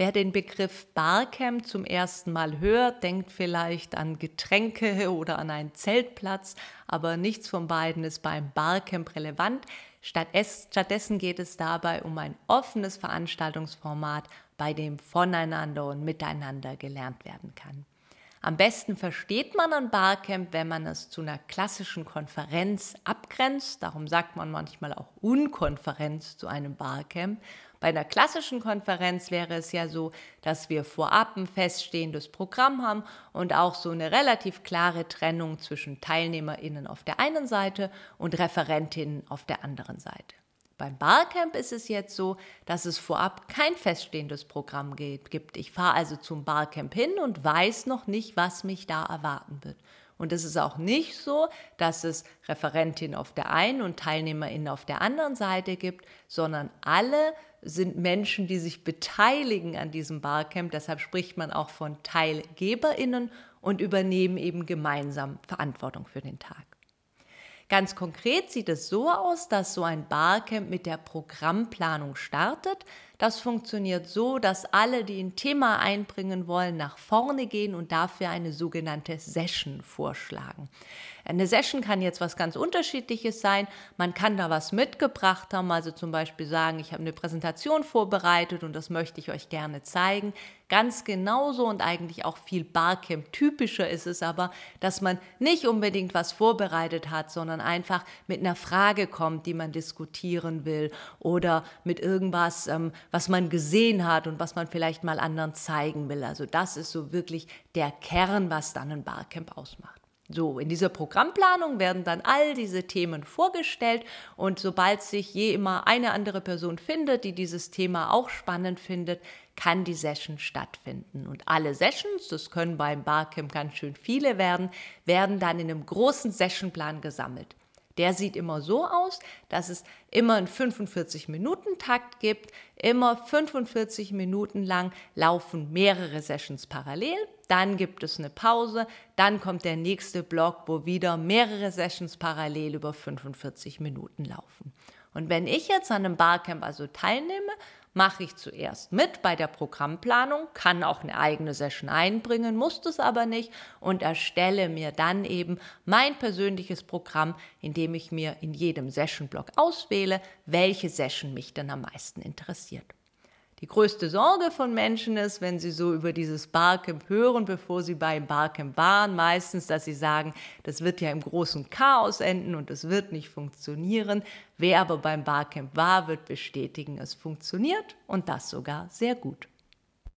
Wer den Begriff Barcamp zum ersten Mal hört, denkt vielleicht an Getränke oder an einen Zeltplatz, aber nichts von beiden ist beim Barcamp relevant. Stattdessen geht es dabei um ein offenes Veranstaltungsformat, bei dem voneinander und miteinander gelernt werden kann. Am besten versteht man ein Barcamp, wenn man es zu einer klassischen Konferenz abgrenzt. Darum sagt man manchmal auch Unkonferenz zu einem Barcamp. Bei einer klassischen Konferenz wäre es ja so, dass wir vorab ein feststehendes Programm haben und auch so eine relativ klare Trennung zwischen Teilnehmerinnen auf der einen Seite und Referentinnen auf der anderen Seite. Beim Barcamp ist es jetzt so, dass es vorab kein feststehendes Programm gibt. Ich fahre also zum Barcamp hin und weiß noch nicht, was mich da erwarten wird. Und es ist auch nicht so, dass es Referentinnen auf der einen und Teilnehmerinnen auf der anderen Seite gibt, sondern alle sind Menschen, die sich beteiligen an diesem Barcamp. Deshalb spricht man auch von Teilgeberinnen und übernehmen eben gemeinsam Verantwortung für den Tag. Ganz konkret sieht es so aus, dass so ein Barcamp mit der Programmplanung startet. Das funktioniert so, dass alle, die ein Thema einbringen wollen, nach vorne gehen und dafür eine sogenannte Session vorschlagen. Eine Session kann jetzt was ganz Unterschiedliches sein. Man kann da was mitgebracht haben, also zum Beispiel sagen, ich habe eine Präsentation vorbereitet und das möchte ich euch gerne zeigen. Ganz genauso und eigentlich auch viel Barcamp-typischer ist es aber, dass man nicht unbedingt was vorbereitet hat, sondern einfach mit einer Frage kommt, die man diskutieren will oder mit irgendwas, ähm, was man gesehen hat und was man vielleicht mal anderen zeigen will. Also das ist so wirklich der Kern, was dann ein Barcamp ausmacht. So, in dieser Programmplanung werden dann all diese Themen vorgestellt und sobald sich je immer eine andere Person findet, die dieses Thema auch spannend findet, kann die Session stattfinden. Und alle Sessions, das können beim Barcamp ganz schön viele werden, werden dann in einem großen Sessionplan gesammelt. Der sieht immer so aus, dass es immer einen 45-Minuten-Takt gibt. Immer 45 Minuten lang laufen mehrere Sessions parallel. Dann gibt es eine Pause. Dann kommt der nächste Block, wo wieder mehrere Sessions parallel über 45 Minuten laufen. Und wenn ich jetzt an einem Barcamp also teilnehme, mache ich zuerst mit bei der Programmplanung, kann auch eine eigene Session einbringen, muss das aber nicht und erstelle mir dann eben mein persönliches Programm, indem ich mir in jedem Session-Block auswähle, welche Session mich dann am meisten interessiert. Die größte Sorge von Menschen ist, wenn sie so über dieses Barcamp hören, bevor sie beim Barcamp waren, meistens, dass sie sagen, das wird ja im großen Chaos enden und es wird nicht funktionieren. Wer aber beim Barcamp war, wird bestätigen, es funktioniert und das sogar sehr gut.